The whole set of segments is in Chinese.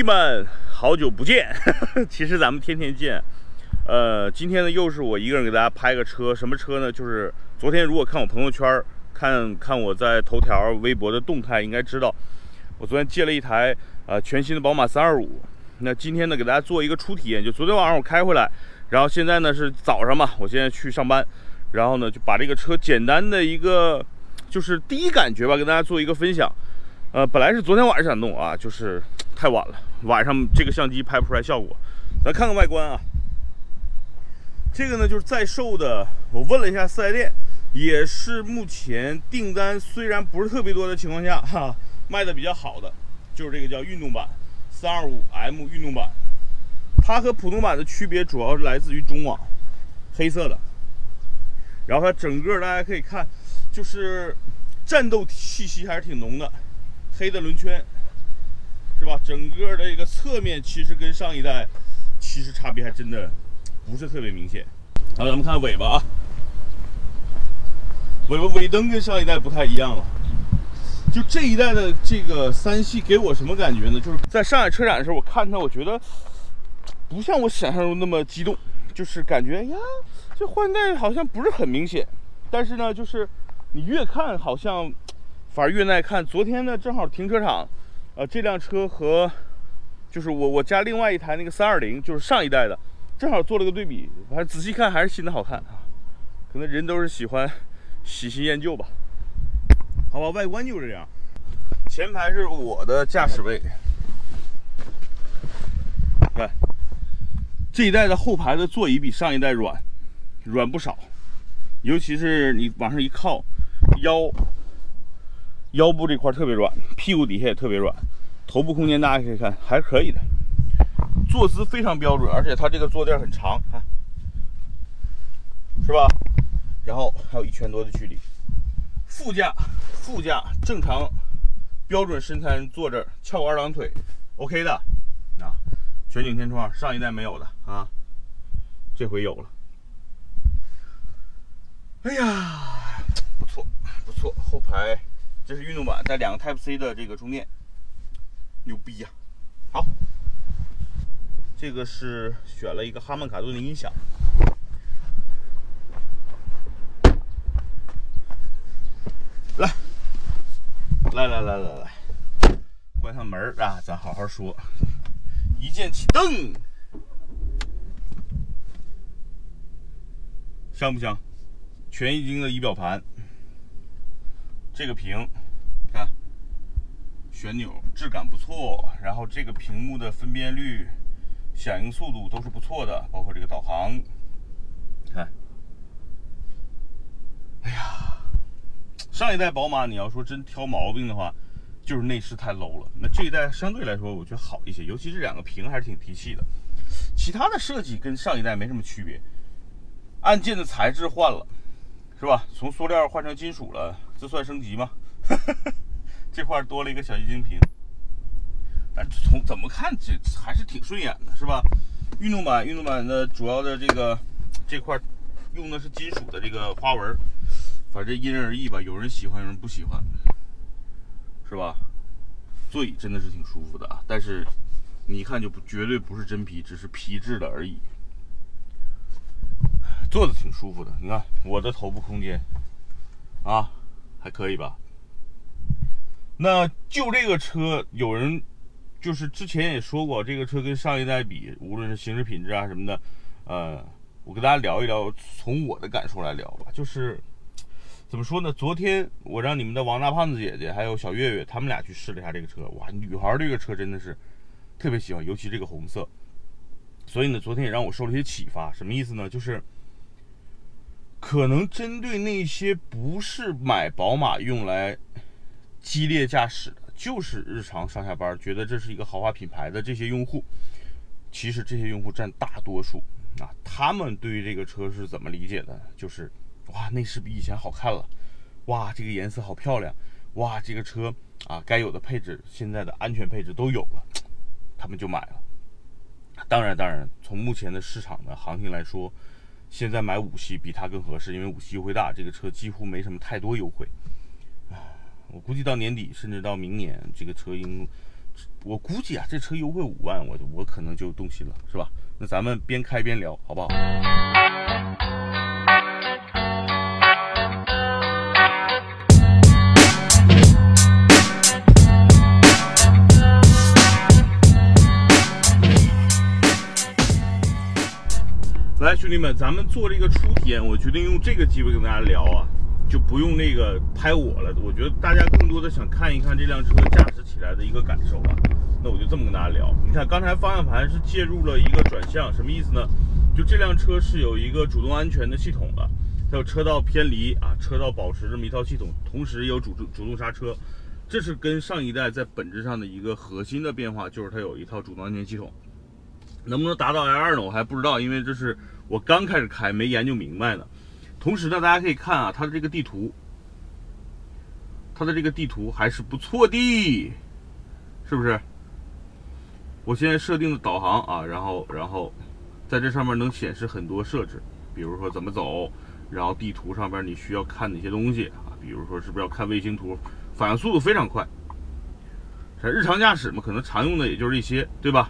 弟们，好久不见！其实咱们天天见。呃，今天呢，又是我一个人给大家拍个车，什么车呢？就是昨天如果看我朋友圈，看看我在头条、微博的动态，应该知道我昨天借了一台呃全新的宝马325。那今天呢，给大家做一个初体验，就昨天晚上我开回来，然后现在呢是早上嘛，我现在去上班，然后呢就把这个车简单的一个就是第一感觉吧，跟大家做一个分享。呃，本来是昨天晚上想弄啊，就是太晚了，晚上这个相机拍不出来效果。咱看看外观啊，这个呢就是在售的，我问了一下四 S 店，也是目前订单虽然不是特别多的情况下，哈，卖的比较好的，就是这个叫运动版 325M 运动版。它和普通版的区别主要是来自于中网，黑色的。然后它整个大家可以看，就是战斗气息还是挺浓的。黑的轮圈，是吧？整个的一个侧面其实跟上一代其实差别还真的不是特别明显。好，咱们看尾巴啊，尾巴尾灯跟上一代不太一样了。就这一代的这个三系给我什么感觉呢？就是在上海车展的时候，我看它，我觉得不像我想象中那么激动，就是感觉呀，这换代好像不是很明显。但是呢，就是你越看好像。反而越耐看。昨天呢，正好停车场，呃，这辆车和就是我我家另外一台那个三二零，就是上一代的，正好做了个对比。反正仔细看还是新的好看啊。可能人都是喜欢喜新厌旧吧。好吧，外观就是这样。前排是我的驾驶位，看这一代的后排的座椅比上一代软，软不少，尤其是你往上一靠，腰。腰部这块特别软，屁股底下也特别软，头部空间大家可以看还可以的，坐姿非常标准，而且它这个坐垫很长，看是吧？然后还有一拳多的距离。副驾，副驾正常标准身材坐这翘个二郎腿，OK 的啊。全景天窗，上一代没有的啊，这回有了。哎呀，不错不错，后排。这是运动版，带两个 Type C 的这个充电，牛逼呀！好，这个是选了一个哈曼卡顿的音响。来，来来来来来，关上门啊，咱好好说。一键启动，香不香？全液晶的仪表盘。这个屏，看，旋钮质感不错，然后这个屏幕的分辨率、响应速度都是不错的，包括这个导航，看，哎呀，上一代宝马你要说真挑毛病的话，就是内饰太 low 了。那这一代相对来说我觉得好一些，尤其这两个屏还是挺提气的，其他的设计跟上一代没什么区别，按键的材质换了。是吧？从塑料换成金属了，这算升级吗？这块多了一个小液晶屏，但从怎么看这还是挺顺眼的，是吧？运动版，运动版的主要的这个这块用的是金属的这个花纹，反正因人而异吧，有人喜欢，有人不喜欢，是吧？座椅真的是挺舒服的啊，但是你一看就不绝对不是真皮，只是皮质的而已。坐的挺舒服的，你看我的头部空间啊，还可以吧？那就这个车，有人就是之前也说过，这个车跟上一代比，无论是行驶品质啊什么的，呃，我跟大家聊一聊，从我的感受来聊吧。就是怎么说呢？昨天我让你们的王大胖子姐姐还有小月月他们俩去试了一下这个车，哇，女孩这个车真的是特别喜欢，尤其这个红色。所以呢，昨天也让我受了一些启发。什么意思呢？就是可能针对那些不是买宝马用来激烈驾驶的，就是日常上下班觉得这是一个豪华品牌的这些用户，其实这些用户占大多数啊。他们对于这个车是怎么理解的？就是哇，内饰比以前好看了，哇，这个颜色好漂亮，哇，这个车啊，该有的配置，现在的安全配置都有了，他们就买了。当然，当然，从目前的市场的行情来说，现在买五系比它更合适，因为五系优惠大，这个车几乎没什么太多优惠。我估计到年底甚至到明年，这个车应我估计啊，这车优惠五万，我我可能就动心了，是吧？那咱们边开边聊，好不好？兄弟们，咱们做这个初体验，我决定用这个机会跟大家聊啊，就不用那个拍我了。我觉得大家更多的想看一看这辆车驾驶起来的一个感受啊。那我就这么跟大家聊。你看，刚才方向盘是介入了一个转向，什么意思呢？就这辆车是有一个主动安全的系统的，它有车道偏离啊、车道保持这么一套系统，同时也有主动主动刹车。这是跟上一代在本质上的一个核心的变化，就是它有一套主动安全系统。能不能达到 L2 呢？我还不知道，因为这是我刚开始开，没研究明白呢。同时呢，大家可以看啊，它的这个地图，它的这个地图还是不错的，是不是？我现在设定的导航啊，然后然后在这上面能显示很多设置，比如说怎么走，然后地图上边你需要看哪些东西啊？比如说是不是要看卫星图？反应速度非常快。在日常驾驶嘛，可能常用的也就是这些，对吧？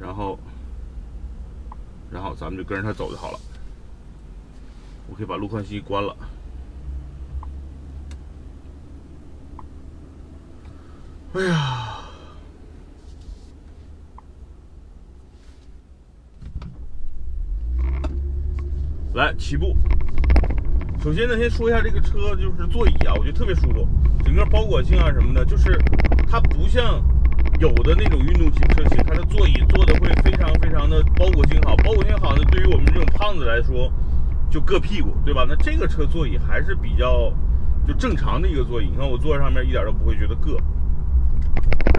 然后。然后咱们就跟着它走就好了。我可以把路况信息关了。哎呀，来起步。首先呢，先说一下这个车，就是座椅啊，我觉得特别舒服，整个包裹性啊什么的，就是它不像。有的那种运动型车型，它的座椅做的会非常非常的包裹性好，包裹性好呢，对于我们这种胖子来说，就硌屁股，对吧？那这个车座椅还是比较就正常的一个座椅，你看我坐在上面一点都不会觉得硌。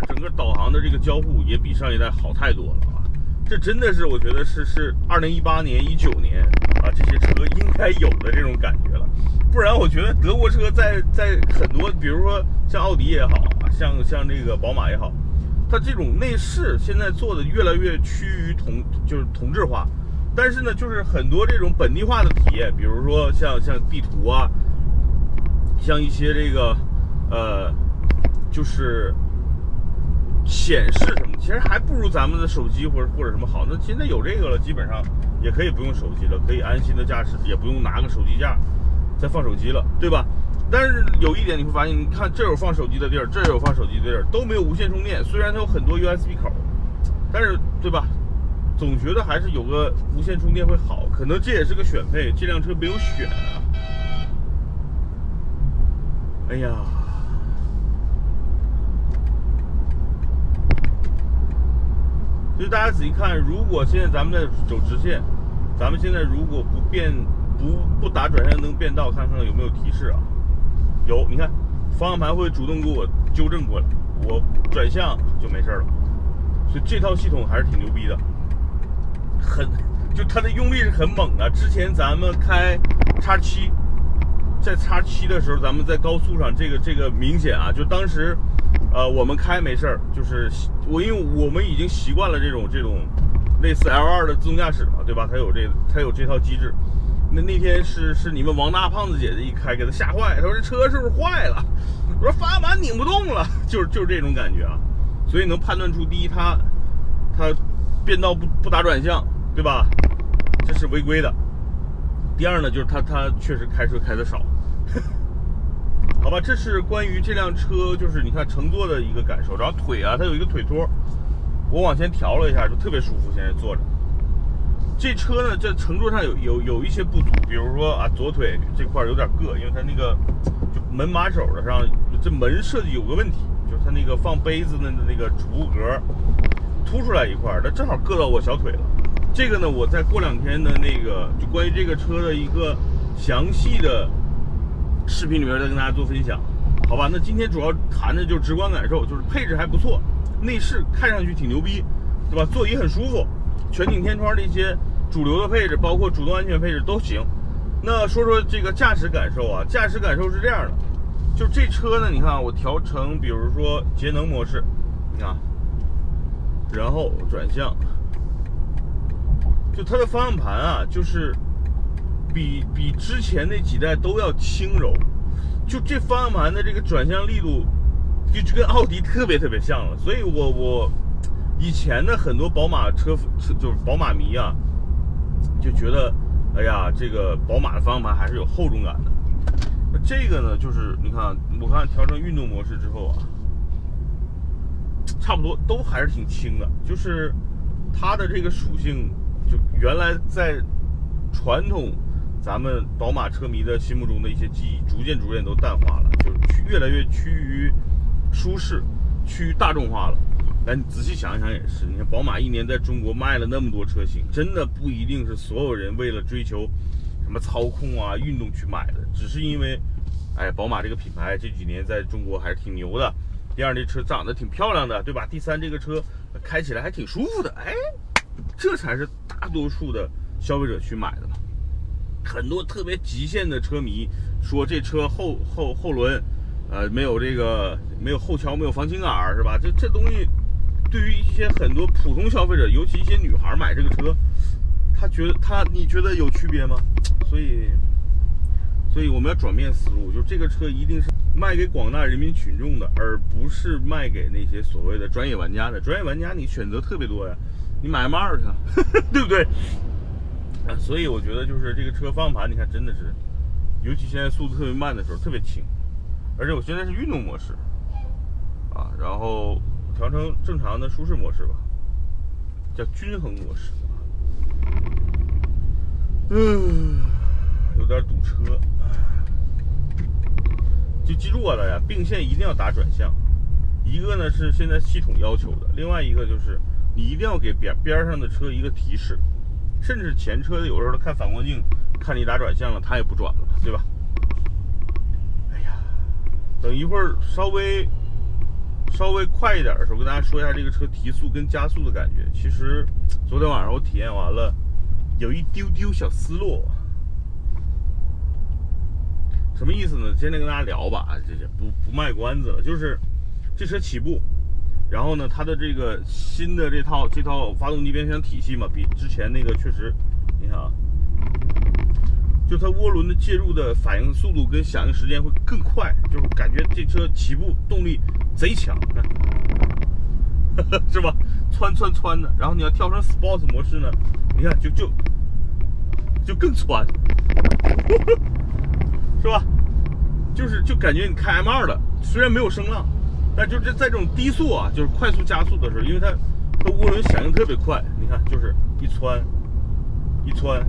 整个导航的这个交互也比上一代好太多了啊！这真的是我觉得是是二零一八年、一九年啊这些车应该有的这种感觉了，不然我觉得德国车在在很多，比如说像奥迪也好，像像这个宝马也好。它这种内饰现在做的越来越趋于同，就是同质化，但是呢，就是很多这种本地化的体验，比如说像像地图啊，像一些这个，呃，就是显示什么，其实还不如咱们的手机或者或者什么好。那现在有这个了，基本上也可以不用手机了，可以安心的驾驶，也不用拿个手机架再放手机了，对吧？但是有一点你会发现，你看这有放手机的地儿，这有放手机的地儿，都没有无线充电。虽然它有很多 USB 口，但是对吧？总觉得还是有个无线充电会好。可能这也是个选配，这辆车没有选啊。哎呀，所以大家仔细看，如果现在咱们在走直线，咱们现在如果不变不不打转向灯变道，看看有没有提示啊？有，你看，方向盘会主动给我纠正过来，我转向就没事了。所以这套系统还是挺牛逼的，很，就它的用力是很猛的。之前咱们开叉七，在叉七的时候，咱们在高速上，这个这个明显啊，就当时，呃，我们开没事儿，就是我因为我们已经习惯了这种这种类似 L 二的自动驾驶嘛，对吧？它有这它有这套机制。那那天是是你们王大胖子姐姐一开给他吓坏，他说这车是不是坏了？我说发板拧不动了，就是就是这种感觉啊，所以能判断出第一他他变道不不打转向，对吧？这是违规的。第二呢，就是他他确实开车开的少，好吧？这是关于这辆车，就是你看乘坐的一个感受。然后腿啊，它有一个腿托，我往前调了一下，就特别舒服，现在坐着。这车呢，这乘坐上有有有一些不足，比如说啊，左腿这块有点硌，因为它那个就门把手的上这门设计有个问题，就是它那个放杯子的那个储物格凸出来一块，它正好硌到我小腿了。这个呢，我在过两天的那个就关于这个车的一个详细的视频里面再跟大家做分享，好吧？那今天主要谈的就是直观感受，就是配置还不错，内饰看上去挺牛逼，对吧？座椅很舒服，全景天窗这些。主流的配置包括主动安全配置都行。那说说这个驾驶感受啊，驾驶感受是这样的，就这车呢，你看我调成比如说节能模式，你看，然后转向，就它的方向盘啊，就是比比之前那几代都要轻柔，就这方向盘的这个转向力度就就跟奥迪特别特别像了。所以我我以前的很多宝马车车就是宝马迷啊，就觉得哎呀，这个宝马的方向盘还是有厚重感的。那这个呢，就是你看，我看调成运动模式之后啊，差不多都还是挺轻的，就是它的这个属性，就原来在传统咱们宝马车迷的心目中的一些记忆，逐渐逐渐都淡化了，就是越来越趋于舒适，趋于大众化了。但你仔细想一想也是，你看宝马一年在中国卖了那么多车型，真的不一定是所有人为了追求。什么操控啊，运动去买的，只是因为，哎，宝马这个品牌这几年在中国还是挺牛的。第二，这车长得挺漂亮的，对吧？第三，这个车开起来还挺舒服的，哎，这才是大多数的消费者去买的嘛。很多特别极限的车迷说这车后后后轮，呃，没有这个没有后桥，没有防倾杆，是吧？这这东西对于一些很多普通消费者，尤其一些女孩买这个车。她觉得她，你觉得有区别吗？所以，所以我们要转变思路，就是这个车一定是卖给广大人民群众的，而不是卖给那些所谓的专业玩家的。专业玩家你选择特别多呀，你买 m 二去，对不对？啊，所以我觉得就是这个车方向盘，你看真的是，尤其现在速度特别慢的时候特别轻，而且我现在是运动模式，啊，然后调成正常的舒适模式吧，叫均衡模式。嗯，有点堵车，就记住了呀，并线一定要打转向。一个呢是现在系统要求的，另外一个就是你一定要给边边上的车一个提示，甚至前车有时候看反光镜，看你打转向了，他也不转了，对吧？哎呀，等一会儿稍微稍微快一点的时候，跟大家说一下这个车提速跟加速的感觉。其实昨天晚上我体验完了。有一丢丢小失落，什么意思呢？今天跟大家聊吧，这这不不卖关子了，就是这车起步，然后呢，它的这个新的这套这套发动机变速箱体系嘛，比之前那个确实，你看啊，就它涡轮的介入的反应速度跟响应时间会更快，就是感觉这车起步动力贼强，是吧？窜窜窜的，然后你要跳成 Sports 模式呢，你看就就。就更窜，是吧？就是就感觉你开 M2 了，虽然没有声浪，但就是在这种低速啊，就是快速加速的时候，因为它它涡轮响应特别快，你看就是一窜一窜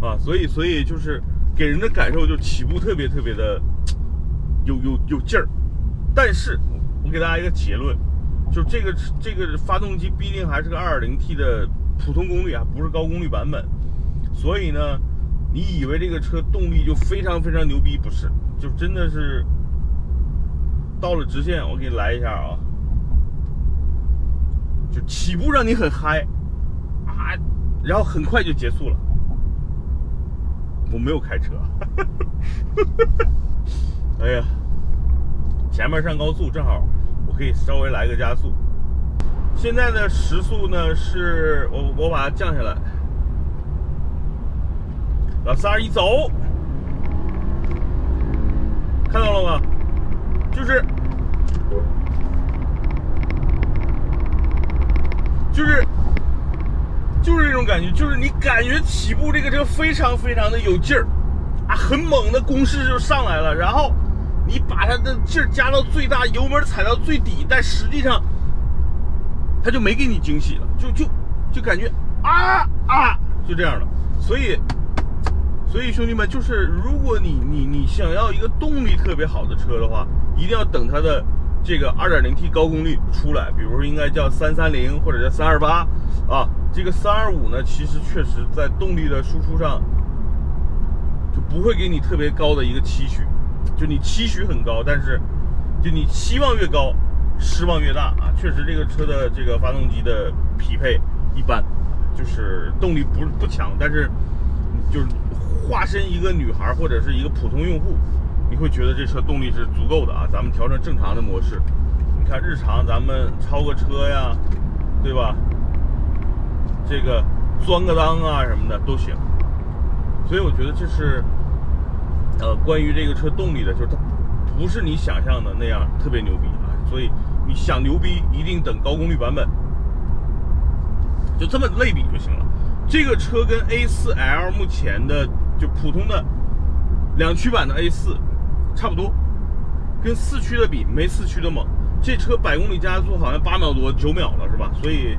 啊，所以所以就是给人的感受就起步特别特别的有有有劲儿。但是我给大家一个结论，就这个这个发动机必定还是个 2.0T 的。普通功率啊，不是高功率版本，所以呢，你以为这个车动力就非常非常牛逼？不是，就真的是到了直线，我给你来一下啊，就起步让你很嗨啊，然后很快就结束了。我没有开车，哎呀，前面上高速正好，我可以稍微来个加速。现在的时速呢，是我我把它降下来，老三一走，看到了吗？就是就是就是这种感觉，就是你感觉起步这个车非常非常的有劲儿啊，很猛的攻势就上来了，然后你把它的劲儿加到最大，油门踩到最底，但实际上。他就没给你惊喜了，就就就感觉啊啊，就这样了。所以，所以兄弟们，就是如果你你你想要一个动力特别好的车的话，一定要等它的这个 2.0T 高功率出来，比如说应该叫330或者叫328啊。这个325呢，其实确实在动力的输出上就不会给你特别高的一个期许，就你期许很高，但是就你期望越高。失望越大啊！确实，这个车的这个发动机的匹配一般，就是动力不不强。但是，就是化身一个女孩或者是一个普通用户，你会觉得这车动力是足够的啊！咱们调成正常的模式，你看日常咱们超个车呀，对吧？这个钻个裆啊什么的都行。所以我觉得这是，呃，关于这个车动力的，就是它不是你想象的那样特别牛逼啊。所以你想牛逼，一定等高功率版本，就这么类比就行了。这个车跟 A4L 目前的就普通的两驱版的 A4 差不多，跟四驱的比没四驱的猛。这车百公里加速好像八秒多九秒了是吧？所以，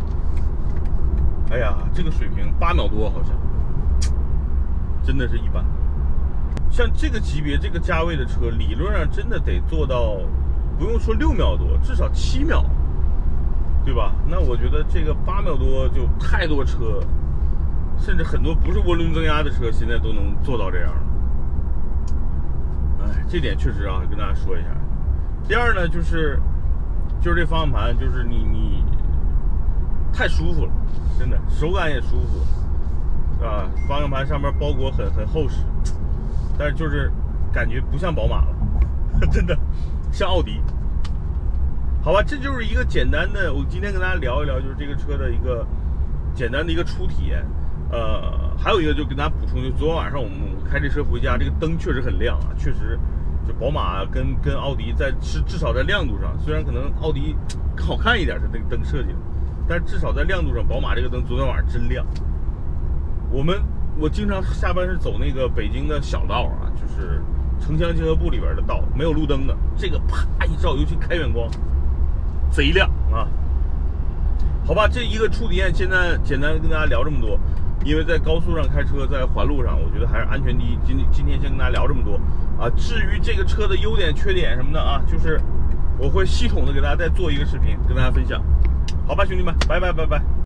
哎呀，这个水平八秒多好像真的是一般。像这个级别、这个价位的车，理论上真的得做到，不用说六秒多，至少七秒，对吧？那我觉得这个八秒多就太多车，甚至很多不是涡轮增压的车，现在都能做到这样了。哎，这点确实啊，跟大家说一下。第二呢，就是就是这方向盘，就是你你太舒服了，真的手感也舒服，是吧？方向盘上面包裹很很厚实。但是就是感觉不像宝马了，真的像奥迪。好吧，这就是一个简单的，我今天跟大家聊一聊，就是这个车的一个简单的一个初体验。呃，还有一个就跟大家补充，就昨天晚上我们开这车回家，这个灯确实很亮啊，确实，就宝马跟跟奥迪在是至少在亮度上，虽然可能奥迪好看一点，它这个灯设计，但至少在亮度上，宝马这个灯昨天晚上真亮。我们。我经常下班是走那个北京的小道啊，就是城乡结合部里边的道，没有路灯的。这个啪一照，尤其开远光，贼亮啊！好吧，这一个初体验，现在简单跟大家聊这么多。因为在高速上开车，在环路上，我觉得还是安全第一。今今天先跟大家聊这么多啊。至于这个车的优点、缺点什么的啊，就是我会系统的给大家再做一个视频跟大家分享。好吧，兄弟们，拜拜拜拜。